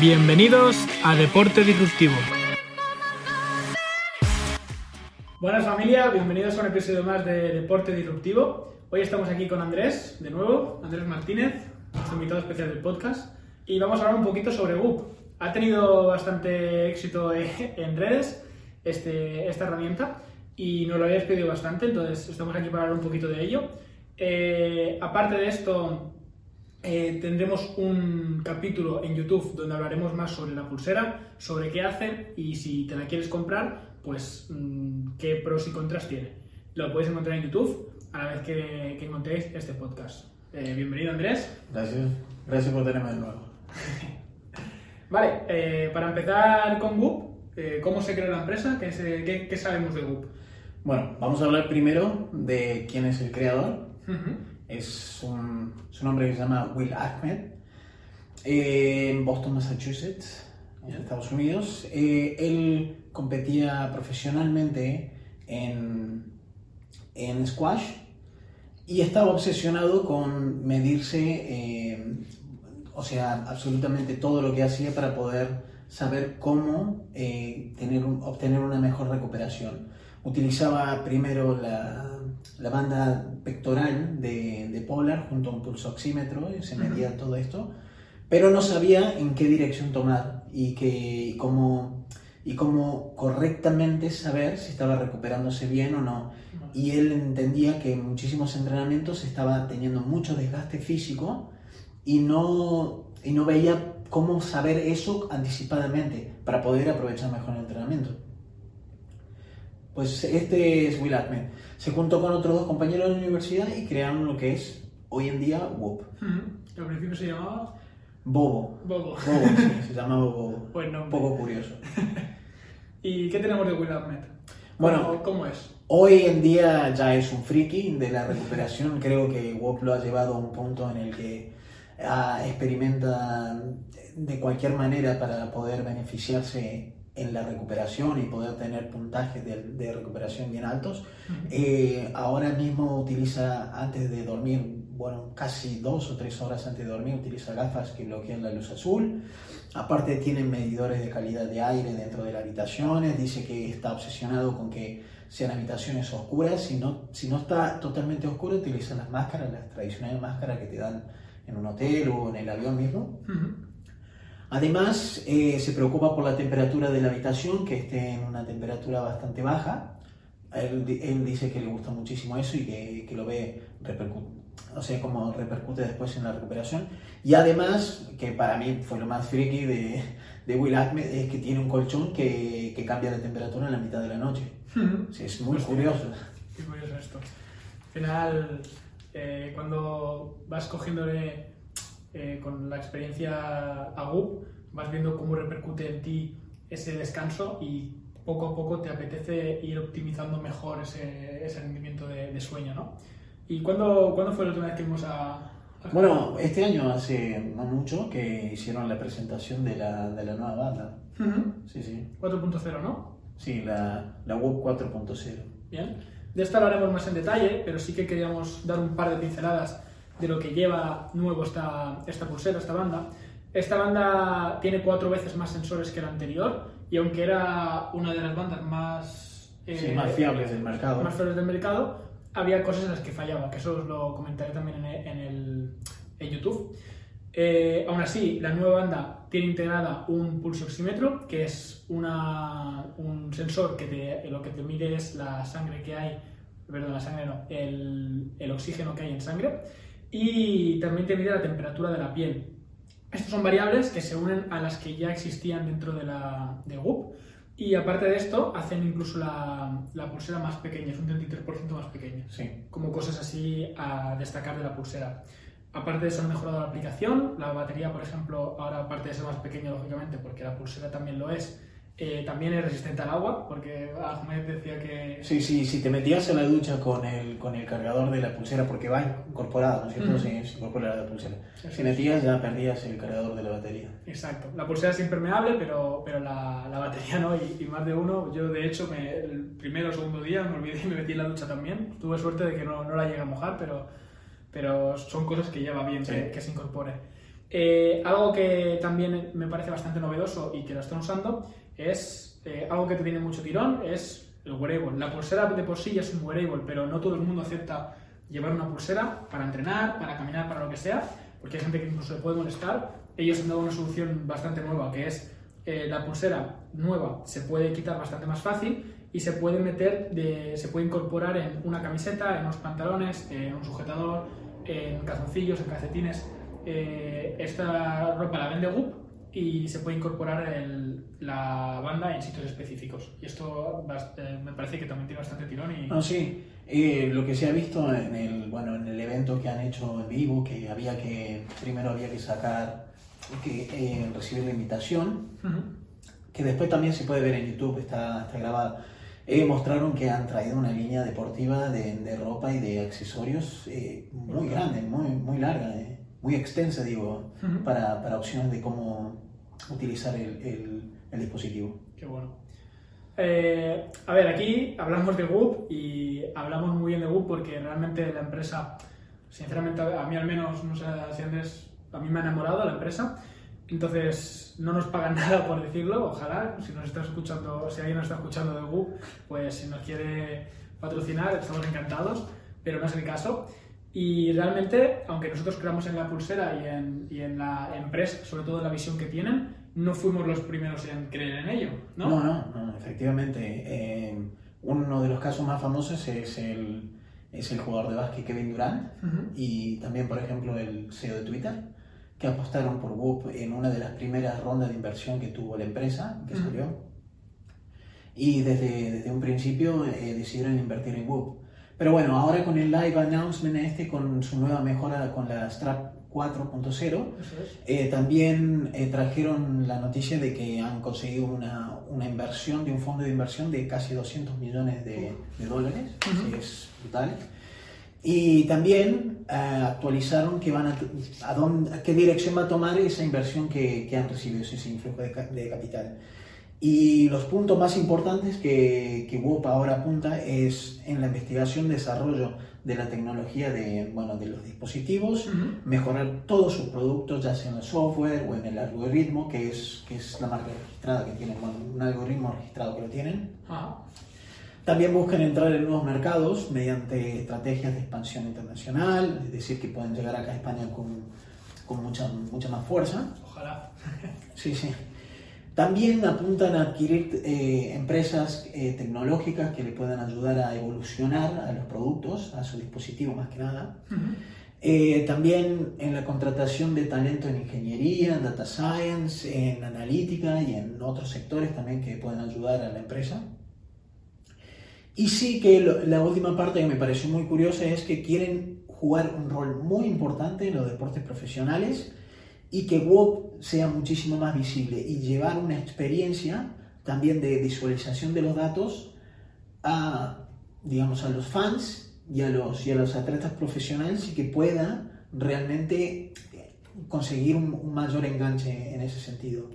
Bienvenidos a Deporte Disruptivo. Buenas familia, bienvenidos a un episodio más de Deporte Disruptivo. Hoy estamos aquí con Andrés, de nuevo, Andrés Martínez, nuestro invitado especial del podcast, y vamos a hablar un poquito sobre Goop. Ha tenido bastante éxito en redes este, esta herramienta y nos lo habéis pedido bastante, entonces estamos aquí para hablar un poquito de ello. Eh, aparte de esto, eh, tendremos un capítulo en YouTube donde hablaremos más sobre la pulsera, sobre qué hace y si te la quieres comprar, pues mm, qué pros y contras tiene. Lo podéis encontrar en YouTube a la vez que, que encontréis este podcast. Eh, bienvenido Andrés. Gracias, gracias por tenerme de nuevo. vale, para empezar con Goop, ¿cómo se creó la empresa? ¿Qué, qué, qué sabemos de Goop? Bueno, vamos a hablar primero de quién es el creador. Es un, su nombre se llama Will Ahmed, eh, en Boston, Massachusetts, en Estados Unidos. Eh, él competía profesionalmente en, en squash y estaba obsesionado con medirse, eh, o sea, absolutamente todo lo que hacía para poder saber cómo tener, obtener una mejor recuperación utilizaba primero la, la banda pectoral de, de, Polar junto a un pulsoxímetro y se medía todo esto, pero no sabía en qué dirección tomar y, que, y, cómo, y cómo correctamente saber si estaba recuperándose bien o no. Y él entendía que en muchísimos entrenamientos estaba teniendo mucho desgaste físico y no, y no veía cómo saber eso anticipadamente para poder aprovechar mejor el entrenamiento. Pues este es Will Ahmed. Se juntó con otros dos compañeros de la universidad y crearon lo que es hoy en día WOP. Al principio se llamaba Bobo. Bobo. Bobo, sí, se llamaba Bobo. Buen Un poco curioso. ¿Y qué tenemos de Will Ahmed? Bueno, ¿cómo es? Hoy en día ya es un friki de la recuperación. Creo que WOP lo ha llevado a un punto en el que ah, experimenta de cualquier manera para poder beneficiarse en la recuperación y poder tener puntajes de, recuperación bien altos. Eh, ahora mismo utiliza antes de dormir, bueno, casi dos o tres horas antes de dormir, utiliza gafas que bloquean la luz azul. Aparte tiene medidores de calidad de aire dentro de las habitaciones, dice que está obsesionado con que sean habitaciones oscuras, si no, si no está totalmente oscuro utiliza las máscaras, las tradicionales máscaras que te dan en un hotel o en el avión mismo. Además, eh, se preocupa por la temperatura de la habitación, que esté en una temperatura bastante baja. Él, dice que le gusta muchísimo eso y que, lo ve o sea, como repercute después en la recuperación. Y además, que para mí fue lo más friki de, de Will Ahmed, es que tiene un colchón que, que, cambia la temperatura en la mitad de la noche. sí, es muy curioso. Qué curioso esto. Al final, eh, cuando vas cogiéndole eh, con la experiencia AGUP, vas viendo cómo repercute en ti ese descanso y poco a poco te apetece ir optimizando mejor ese, ese rendimiento de, sueño, ¿no? ¿Y cuándo, ¿cuándo, fue la última vez que vimos a, Bueno, este año hace no mucho que hicieron la presentación de la, de la nueva banda. Sí, sí. 4.0, ¿no? Sí, la, la Web 4.0. Bien. De esta lo haremos más en detalle, pero sí que queríamos dar un par de pinceladas de lo que lleva nuevo esta, esta pulsera, esta banda. Esta banda tiene cuatro veces más sensores que la anterior y aunque era una de las bandas más, eh, más fiables del mercado, más fiables del mercado, había cosas en las que fallaba, que eso os lo comentaré también en, en, el, en YouTube. Eh, aún así, la nueva banda tiene integrada un pulso oxímetro, que es una, un sensor que te, lo que te mide es la sangre que hay, perdón, la sangre no, el, el oxígeno que hay en sangre y también te mide la temperatura de la piel. Estas son variables que se unen a las que ya existían dentro de la de GUP y aparte de esto hacen incluso la, la pulsera más pequeña, es un 33% más pequeña. Sí. Como cosas así a destacar de la pulsera. Aparte de eso han mejorado la aplicación, la batería por ejemplo ahora aparte de ser más pequeña lógicamente porque la pulsera también lo es, eh, también es resistente al agua, porque Ahmed decía que... Sí, sí, si te metías en la ducha con el, con el cargador de la pulsera, porque va incorporado, ¿no es cierto? Sí, se incorpora la pulsera. si metías ya perdías el cargador de la batería. Exacto. La pulsera es impermeable, pero, pero la, la batería no, y, más de uno. Yo, de hecho, me, el primero o segundo día me olvidé y me metí en la ducha también. Tuve suerte de que no, no la llegué a mojar, pero, pero son cosas que ya va bien que, que se incorpore. Eh, algo que también me parece bastante novedoso y que lo están usando es eh, algo que te tiene mucho tirón, es el wearable. La pulsera de por sí ya es un wearable, pero no todo el mundo acepta llevar una pulsera para entrenar, para caminar, para lo que sea, porque hay gente que incluso se puede molestar. Ellos han dado una solución bastante nueva, que es eh, la pulsera nueva se puede quitar bastante más fácil y se puede meter, de, se puede incorporar en una camiseta, en unos pantalones, en un sujetador, en calzoncillos, en calcetines. Eh, esta ropa la vende Goop y se puede incorporar el, la banda en sitios específicos. Y esto eh, me parece que también tiene bastante tirón. Y... No, sí. Eh, lo que se ha visto en el, bueno, en el evento que han hecho en vivo, que había que, primero había que sacar, que recibir la invitación, que después también se puede ver en YouTube, está, está grabada eh, mostraron que han traído una línea deportiva de, de ropa y de accesorios eh, muy grande, muy, muy larga, eh, muy extensa, digo, para, para, opciones de cómo utilizar el, el, el dispositivo. Qué bueno. Eh, a ver, aquí hablamos de Goop y hablamos muy bien de Goop porque realmente la empresa, sinceramente, a mí al menos, no sé si Andrés, a mí me ha enamorado la empresa entonces, no nos pagan nada por decirlo, ojalá, si nos está escuchando, si alguien nos está escuchando de Google, pues si nos quiere patrocinar, estamos encantados, pero no es el caso. Y realmente, aunque nosotros creamos en la pulsera y en, y en la empresa, sobre todo en la visión que tienen, no fuimos los primeros en creer en ello, ¿no? No, no, efectivamente. Eh, uno de los casos más famosos es el, es el jugador de básquet Kevin Durant y también, por ejemplo, el CEO de Twitter que apostaron por Whoop en una de las primeras rondas de inversión que tuvo la empresa, que salió. Y desde, desde un principio eh, decidieron invertir en Whoop. Pero bueno, ahora con el live announcement este, con su nueva mejora con la Strap 4.0, eh, también eh, trajeron la noticia de que han conseguido una, una, inversión de un fondo de inversión de casi 200 millones de, de dólares, es brutal. Y también eh, actualizaron que van a, a, dónde, a, qué dirección va a tomar esa inversión que, que han recibido, ese influjo de, de, capital. Y los puntos más importantes que, que WOP ahora apunta es en la investigación, desarrollo de la tecnología de, bueno, de los dispositivos, uh -huh. mejorar todos sus productos, ya sea en el software o en el algoritmo, que es, que es la marca registrada que tienen, bueno, un algoritmo registrado que lo tienen. Uh -huh. También buscan entrar en nuevos mercados mediante estrategias de expansión internacional, es decir, que pueden llegar acá a España con, con mucha, mucha más fuerza. Ojalá. Sí, sí. También apuntan a adquirir eh, empresas eh, tecnológicas que le puedan ayudar a evolucionar a los productos, a su dispositivo más que nada. Uh -huh. eh, también en la contratación de talento en ingeniería, en data science, en analítica y en otros sectores también que pueden ayudar a la empresa. Y sí que lo, la última parte que me pareció muy curiosa es que quieren jugar un rol muy importante en los deportes profesionales y que WOP sea muchísimo más visible y llevar una experiencia también de visualización de los datos a, digamos, a los fans y a los, y a los atletas profesionales y que pueda realmente conseguir un, mayor enganche en ese sentido.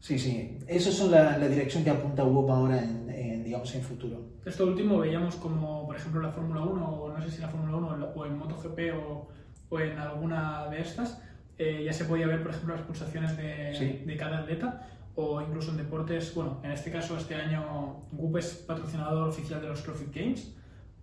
Sí, sí. Esa es la, la dirección que apunta WOP ahora en, en, digamos, en futuro. Esto último veíamos como, por ejemplo, la Fórmula 1, o no sé si la Fórmula 1 o en MotoGP o, o en alguna de estas, eh, ya se podía ver, por ejemplo, las pulsaciones de, sí. de, cada atleta o incluso en deportes, bueno, en este caso este año Goop es patrocinador oficial de los CrossFit Games,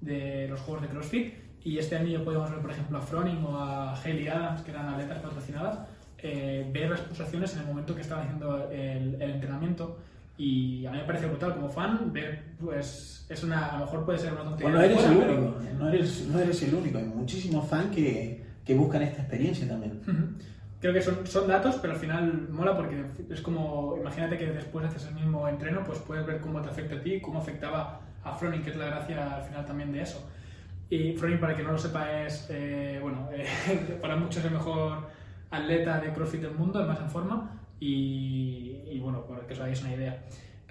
de los Juegos de CrossFit, y este año ya podemos ver, por ejemplo, a Froning o a Hayley Adams, que eran atletas patrocinadas, eh, ver las pulsaciones en el momento que estaban haciendo el, el, entrenamiento y a mí me parece brutal como fan ver pues es una a lo mejor puede ser una tontería bueno, no eres el único pero... no, eres, no eres el único hay muchísimos fans que, que buscan esta experiencia también creo que son, son datos pero al final mola porque es como imagínate que después haces el mismo entreno pues puedes ver cómo te afecta a ti cómo afectaba a Froning que es la gracia al final también de eso y Froning para que no lo sepa es eh, bueno eh, para muchos el mejor atleta de CrossFit del mundo, el más en forma, y, y bueno, para que os hagáis una idea.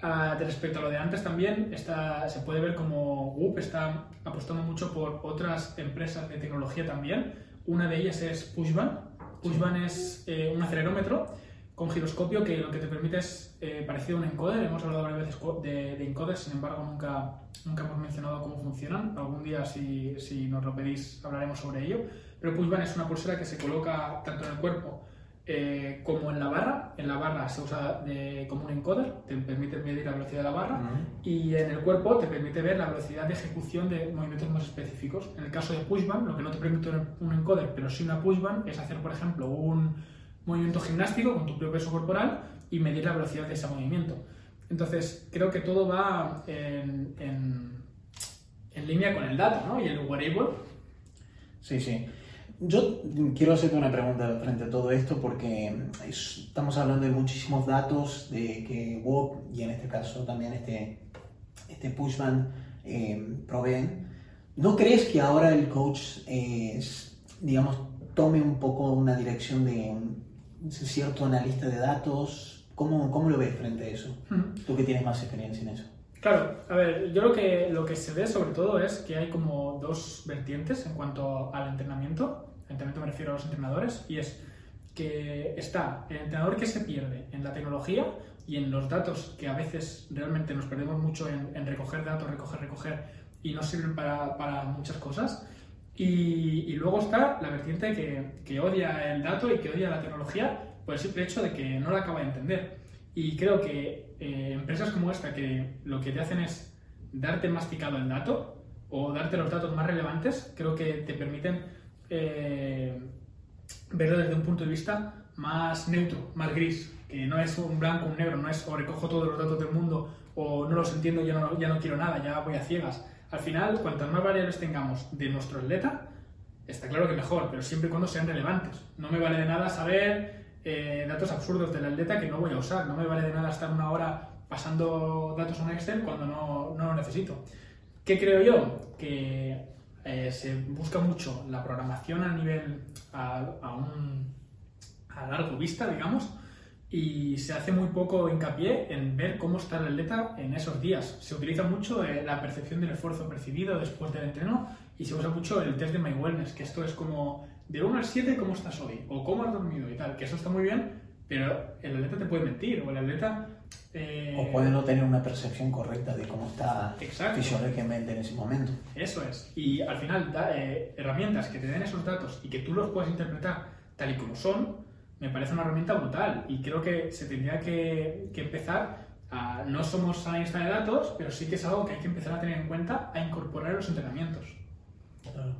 Uh, respecto a lo de antes también, está, se puede ver como Whoop está apostando mucho por otras empresas de tecnología también. Una de ellas es Pushban. Pushban es eh, un acelerómetro con giroscopio que lo que te permite es eh, parecido a un encoder. Hemos hablado varias veces de, de encoders, sin embargo nunca, nunca hemos mencionado cómo funcionan. Algún día, si, si nos lo pedís, hablaremos sobre ello. Pero Pushban es una pulsera que se coloca tanto en el cuerpo eh, como en la barra. En la barra se usa como un encoder, te permite medir la velocidad de la barra, y en el cuerpo te permite ver la velocidad de ejecución de movimientos más específicos. En el caso de pushband, lo que no te permite un encoder, pero sí una pushband, es hacer, por ejemplo, un movimiento gimnástico con tu propio peso corporal y medir la velocidad de ese movimiento. Entonces, creo que todo va en, en, línea con el dato, ¿no? Y el wearable. Sí, sí. Yo quiero hacerte una pregunta frente a todo esto porque estamos hablando de muchísimos datos de que WOP y en este caso también este, este Pushman eh, proveen. ¿No crees que ahora el coach, digamos, tome un poco una dirección de un cierto analista de datos? ¿Cómo, cómo lo ves frente a eso? Tú que tienes más experiencia en eso. Claro, a ver, yo lo que, lo que se ve sobre todo es que hay como dos vertientes en cuanto al entrenamiento. Entrenamiento me refiero a los entrenadores, y es que está el entrenador que se pierde en la tecnología y en los datos que a veces realmente nos perdemos mucho en, recoger datos, recoger, recoger y no sirven para, muchas cosas. Y, y, luego está la vertiente que, que, odia el dato y que odia la tecnología por el simple hecho de que no la acaba de entender. Y creo que eh, empresas como esta, que lo que te hacen es darte masticado el dato o darte los datos más relevantes, creo que te permiten eh, verlo desde un punto de vista más neutro, más gris, que no es un blanco, un negro, no es o recojo todos los datos del mundo o no los entiendo, ya no, ya no quiero nada, ya voy a ciegas. Al final, cuantas más variables tengamos de nuestro atleta, está claro que mejor, pero siempre y cuando sean relevantes. No me vale de nada saber eh, datos absurdos del atleta que no voy a usar. No me vale de nada estar una hora pasando datos en Excel cuando no, no lo necesito. ¿Qué creo yo? Que eh, se busca mucho la programación a nivel, a, un, a largo vista, digamos, y se hace muy poco hincapié en ver cómo está el atleta en esos días. Se utiliza mucho eh, la percepción del esfuerzo percibido después del entreno y se usa mucho el test de My Wellness, que esto es como de 1 al 7, ¿cómo estás hoy? O cómo has dormido y tal, que eso está muy bien, pero el atleta te puede mentir, o el atleta... Eh, o puede no tener una percepción correcta de cómo está fisiológicamente en ese momento. Eso es. Y al final, eh, herramientas que te den esos datos y que tú los puedas interpretar tal y como son, me parece una herramienta brutal. Y creo que se tendría que, que empezar a... No somos analistas de datos, pero sí que es algo que hay que empezar a tener en cuenta a incorporar en los entrenamientos. Claro.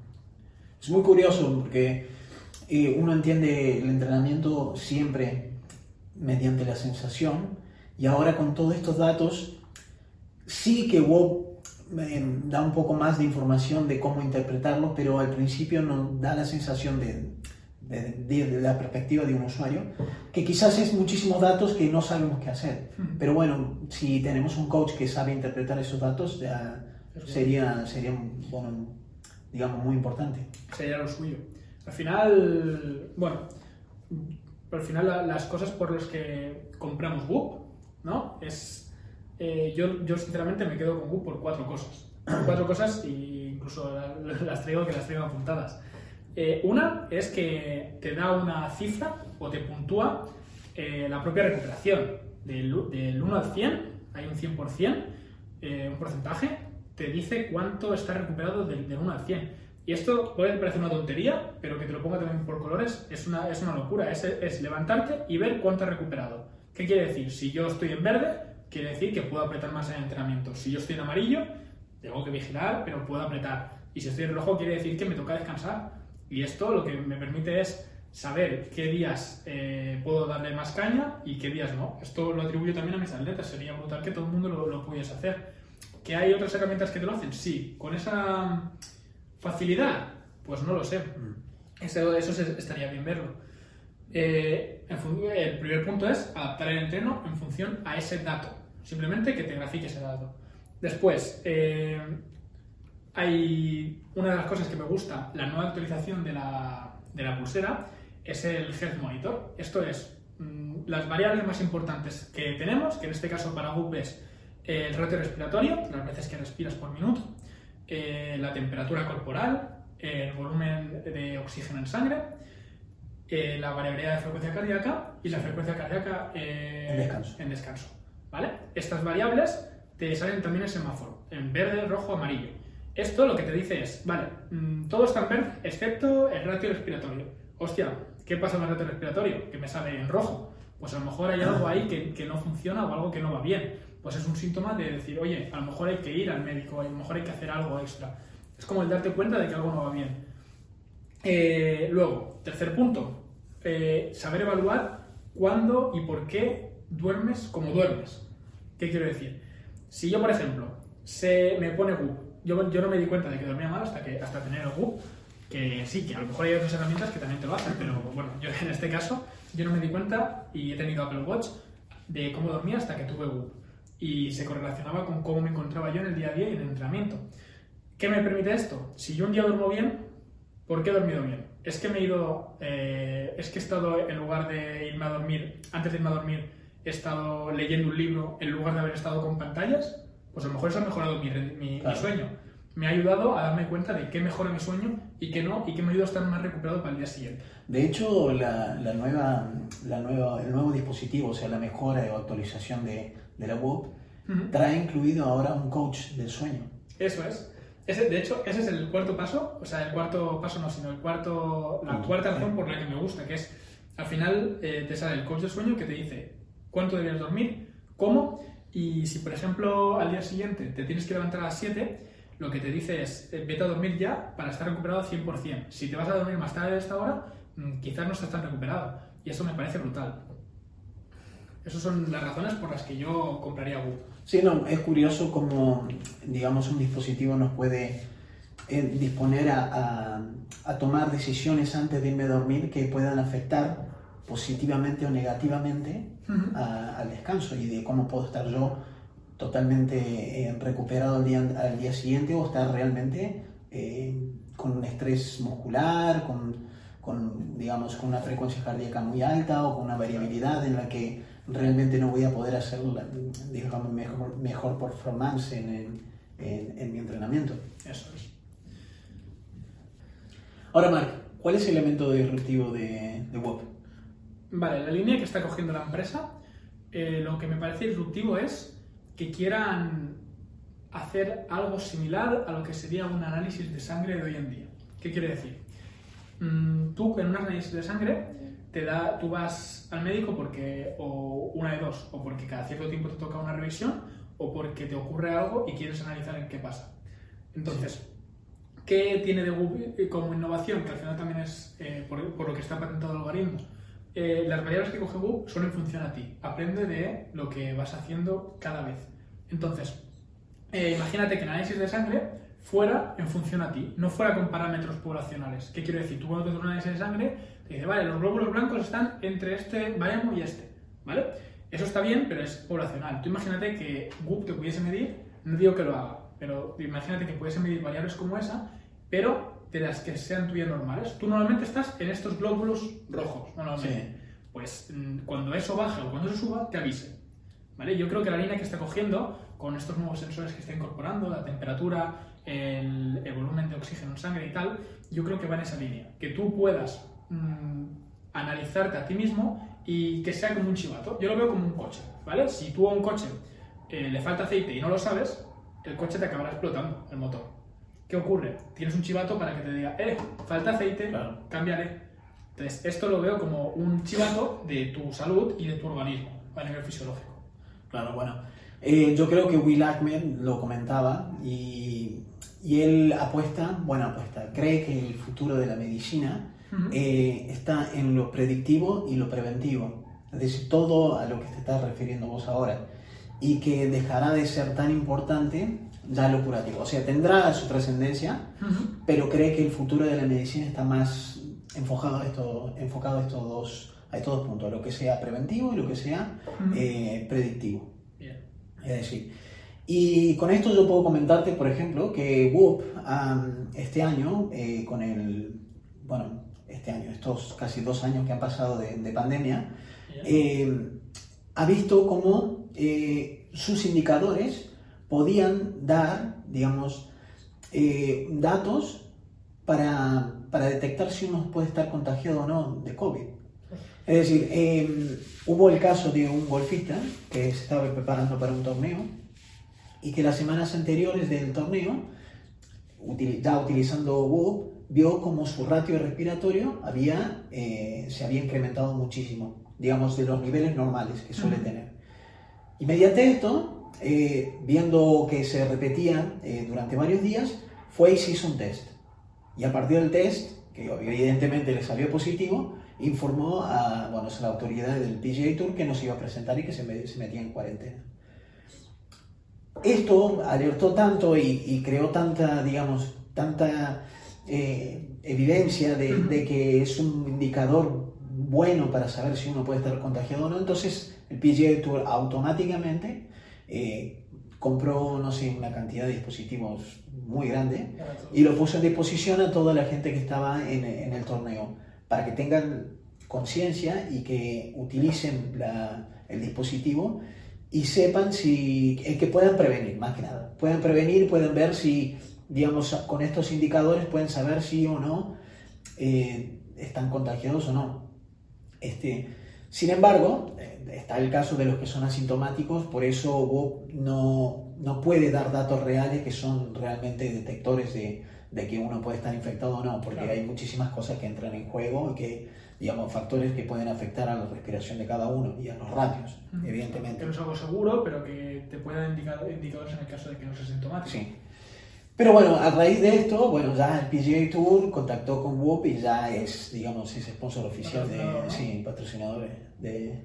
Es muy curioso porque eh, uno entiende el entrenamiento siempre mediante la sensación y ahora con todos estos datos sí que WOP eh, da un poco más de información de cómo interpretarlo, pero al principio nos da la sensación de, de, la perspectiva de un usuario, que quizás es muchísimos datos que no sabemos qué hacer. Pero bueno, si tenemos un coach que sabe interpretar esos datos, ya sería, sería bueno, digamos, muy importante. Sería lo suyo. Al final, bueno, al final las cosas por las que compramos Whoop, ¿no? Es, eh, yo, yo sinceramente me quedo con Whoop por cuatro cosas. cuatro cosas e incluso las traigo que las traigo apuntadas. Eh, una es que te da una cifra o te puntúa eh, la propia recuperación. Del, del 1 al 100, hay un 100%, un porcentaje, te dice cuánto está recuperado del, 1 al 100. Y esto puede parecer una tontería, pero que te lo ponga también por colores es una, es una locura. Es, es levantarte y ver cuánto has recuperado. ¿Qué quiere decir? Si yo estoy en verde, quiere decir que puedo apretar más en el entrenamiento. Si yo estoy en amarillo, tengo que vigilar, pero puedo apretar. Y si estoy en rojo, quiere decir que me toca descansar. Y esto lo que me permite es saber qué días eh, puedo darle más caña y qué días no. Esto lo atribuyo también a mis atletas. Sería brutal que todo el mundo lo, lo pudiese hacer. ¿Que hay otras herramientas que te lo hacen? Sí. ¿Con esa facilidad? Pues no lo sé. Mm. Eso, eso estaría bien verlo. Eh, el primer punto es adaptar el entreno en función a ese dato. Simplemente que te grafique ese dato. Después, eh, hay una de las cosas que me gusta, la nueva actualización de la, de la pulsera, es el Health Monitor. Esto es mm, las variables más importantes que tenemos, que en este caso para Goop es el ratio respiratorio, las veces que respiras por minuto, eh, la temperatura corporal, el volumen de oxígeno en sangre, eh, la variabilidad de frecuencia cardíaca y la frecuencia cardíaca eh, en, descanso. ¿vale? Estas variables te salen también en semáforo, en verde, rojo, amarillo. Esto lo que te dice es, vale, mm, todo está en verde excepto el ratio respiratorio. Hostia, ¿Qué pasa con el reto respiratorio? Que me sale en rojo. Pues a lo mejor hay algo ahí que, que no funciona o algo que no va bien. Pues es un síntoma de decir, oye, a lo mejor hay que ir al médico, a lo mejor hay que hacer algo extra. Es como el darte cuenta de que algo no va bien. Eh, luego, tercer punto, eh, saber evaluar cuándo y por qué duermes como duermes. ¿Qué quiero decir? Si yo, por ejemplo, se me pone GUP, yo, yo no me di cuenta de que dormía mal hasta, que, hasta tener el GUP, que sí, que a lo mejor hay otras herramientas que también te lo hacen, pero bueno, yo en este caso, yo no me di cuenta y he tenido Apple Watch de cómo dormía hasta que tuve GUP. Y se correlacionaba con cómo me encontraba yo en el día a día y en el entrenamiento. ¿Qué me permite esto? Si yo un día duermo bien, ¿por qué he dormido bien? Es que me he ido, eh, es que he estado, en lugar de irme a dormir, antes de irme a dormir, he estado leyendo un libro en lugar de haber estado con pantallas, pues a lo mejor eso ha mejorado mi, mi, mi sueño. Me ha ayudado a darme cuenta de qué mejora mi sueño y qué no, y qué me ayuda a estar más recuperado para el día siguiente. De hecho, la, la nueva, la nueva, el nuevo dispositivo, o sea, la mejora o actualización de, de la web, trae incluido ahora un coach del sueño. Eso es. Ese, de hecho, ese es el cuarto paso, o sea, el cuarto paso no, sino el cuarto, la cuarta razón por la que me gusta, que es, al final eh, te sale el coach del sueño que te dice cuánto deberías dormir, cómo, y si, por ejemplo, al día siguiente te tienes que levantar a las 7, lo que te dice es, eh, vete a dormir ya para estar recuperado al 100%. Si te vas a dormir más tarde de esta hora, mm, quizás no estás tan recuperado. Y eso me parece brutal. Esas son las razones por las que yo compraría Whoop. Sí, no, es curioso cómo, digamos, un dispositivo nos puede eh, disponer a, a, a, tomar decisiones antes de irme a dormir que puedan afectar positivamente o negativamente uh -huh. a, al descanso y de cómo puedo estar yo totalmente eh, recuperado al día, al día siguiente o estar realmente eh, con un estrés muscular, con, con, digamos, con una frecuencia cardíaca muy alta o con una variabilidad en la que realmente no voy a poder hacer digamos, mejor, mejor performance en, en, en, mi entrenamiento. Eso es. Ahora, Mark, ¿cuál es el elemento disruptivo de, de WOP? Vale, la línea que está cogiendo la empresa, eh, lo que me parece disruptivo es que quieran hacer algo similar a lo que sería un análisis de sangre de hoy en día. ¿Qué quiere decir? Mm, tú en un análisis de sangre te da, tú vas al médico porque, o una de dos, o porque cada cierto tiempo te toca una revisión, o porque te ocurre algo y quieres analizar en qué pasa. Entonces, ¿qué tiene de Google como innovación? Que al final también es eh, por, por, lo que está patentado el algoritmo. Eh, las variables que coge Google son en función a ti. Aprende de lo que vas haciendo cada vez. Entonces, eh, imagínate que el análisis de sangre fuera en función a ti, no fuera con parámetros poblacionales. ¿Qué quiero decir? Tú cuando te haces un análisis de sangre, te dice, vale, los glóbulos blancos están entre este baremo y este, ¿vale? Eso está bien, pero es poblacional. Tú imagínate que Goop te pudiese medir, no digo que lo haga, pero imagínate que pudiese medir variables como esa, pero de las que sean tuyas normales. Tú normalmente estás en estos glóbulos rojos, normalmente. Sí. Pues mm, cuando eso baje o cuando eso suba, te avise. ¿Vale? Yo creo que la línea que está cogiendo con estos nuevos sensores que está incorporando, la temperatura, el, el, volumen de oxígeno en sangre y tal, yo creo que va en esa línea. Que tú puedas mmm, analizarte a ti mismo y que sea como un chivato. Yo lo veo como un coche, ¿vale? Si tú a un coche eh, le falta aceite y no lo sabes, el coche te acabará explotando el motor. ¿Qué ocurre? Tienes un chivato para que te diga, eh, falta aceite, claro. cámbiale. Entonces, esto lo veo como un chivato de tu salud y de tu organismo a nivel fisiológico. Claro, bueno. Eh, yo creo que Will Ahmed lo comentaba y, y, él apuesta, bueno, apuesta, cree que el futuro de la medicina uh -huh. eh, está en lo predictivo y lo preventivo. Es decir, todo a lo que te estás refiriendo vos ahora. Y que dejará de ser tan importante ya lo curativo. O sea, tendrá su trascendencia, uh -huh. pero cree que el futuro de la medicina está más enfocado a, esto, enfocado a estos dos a estos dos puntos, lo que sea preventivo y lo que sea uh -huh. eh, predictivo. Bien. Es decir, y con esto yo puedo comentarte, por ejemplo, que Whoop um, este año, eh, con el, bueno, este año, estos casi dos años que han pasado de, de pandemia, eh, ha visto cómo eh, sus indicadores podían dar, digamos, eh, datos para, para detectar si uno puede estar contagiado o no de COVID. Es decir, eh, hubo el caso de un golfista que se estaba preparando para un torneo y que las semanas anteriores del torneo, ya utilizando WOP, vio como su ratio respiratorio había, eh, se había incrementado muchísimo, digamos, de los niveles normales que suele tener. Y mediante esto, eh, viendo que se repetía eh, durante varios días, fue y se hizo un test. Y a partir del test, que evidentemente le salió positivo, informó a, bueno, a la autoridad del PGA Tour que no se iba a presentar y que se, metía en cuarentena. Esto alertó tanto y, creó tanta, digamos, tanta eh, evidencia de, que es un indicador bueno para saber si uno puede estar contagiado o no. Entonces el PGA Tour automáticamente eh, compró, no sé, una cantidad de dispositivos muy grande y lo puso en disposición a toda la gente que estaba en, en el torneo para que tengan conciencia y que utilicen la, el dispositivo y sepan si, el que puedan prevenir, más que nada. Pueden prevenir, pueden ver si, digamos, con estos indicadores pueden saber si o no eh, están contagiados o no. Este, sin embargo, eh, está el caso de los que son asintomáticos, por eso Bob no, no puede dar datos reales que son realmente detectores de, de que uno puede estar infectado o no, porque hay muchísimas cosas que entran en juego y que, digamos, factores que pueden afectar a la respiración de cada uno y a los ratios, evidentemente. Que no es algo seguro, pero que te puede dar indicadores en el caso de que no sea sintomático. Sí. Pero bueno, a raíz de esto, bueno, ya el PGA Tour contactó con Whoop y ya es, digamos, es sponsor oficial de, sí, patrocinador de,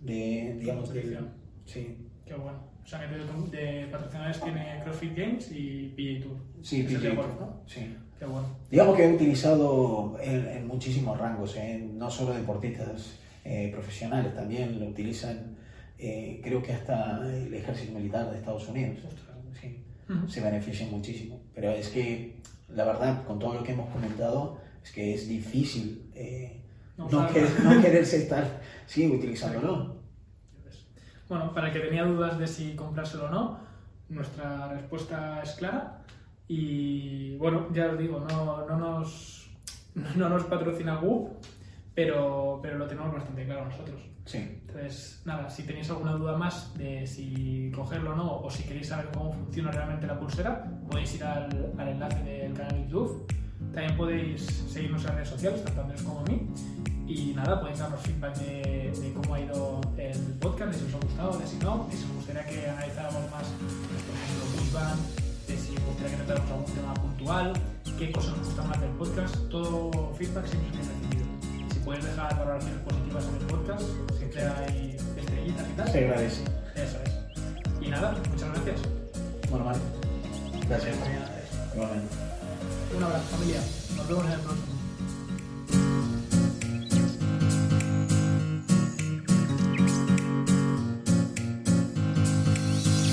de digamos, de, sí. Qué bueno. O sea, que de, patrocinadores tiene CrossFit Games y PGA Tour. Sí, PGA Tour. ¿no? Sí. Qué bueno. Digamos que he utilizado en, muchísimos rangos, ¿eh? no solo deportistas eh, profesionales, también lo utilizan, eh, creo que hasta el ejército militar de Estados Unidos. Sí. Se benefician muchísimo. Pero es que, la verdad, con todo lo que hemos comentado, es que es difícil no, no, no, quererse estar sí, utilizándolo. Bueno, para el que tenía dudas de si comprárselo o no, nuestra respuesta es clara. Y bueno, ya os digo, no, no, nos, no nos patrocina Whoop, pero, pero lo tenemos bastante claro nosotros. Sí. Entonces, nada, si tenéis alguna duda más de si cogerlo o no, o si queréis saber cómo funciona realmente la pulsera, podéis ir al, enlace del canal de YouTube. También podéis seguirnos en redes sociales, tanto Andrés como a mí. Y nada, podéis darnos feedback de, cómo ha ido el podcast, de si os ha gustado, de si no, de si os gustaría que analizáramos más, por ejemplo, de si os gustaría que tratáramos algún tema puntual, qué cosas os gustan más del podcast, todo feedback siempre es recibido. Podéis dejar valoraciones positivas en el podcast, siempre hay estrellitas y tal. Se agradece. Eso es. Y nada, muchas gracias. Bueno, vale. Gracias. Igualmente. Un abrazo, familia. Nos vemos en el próximo.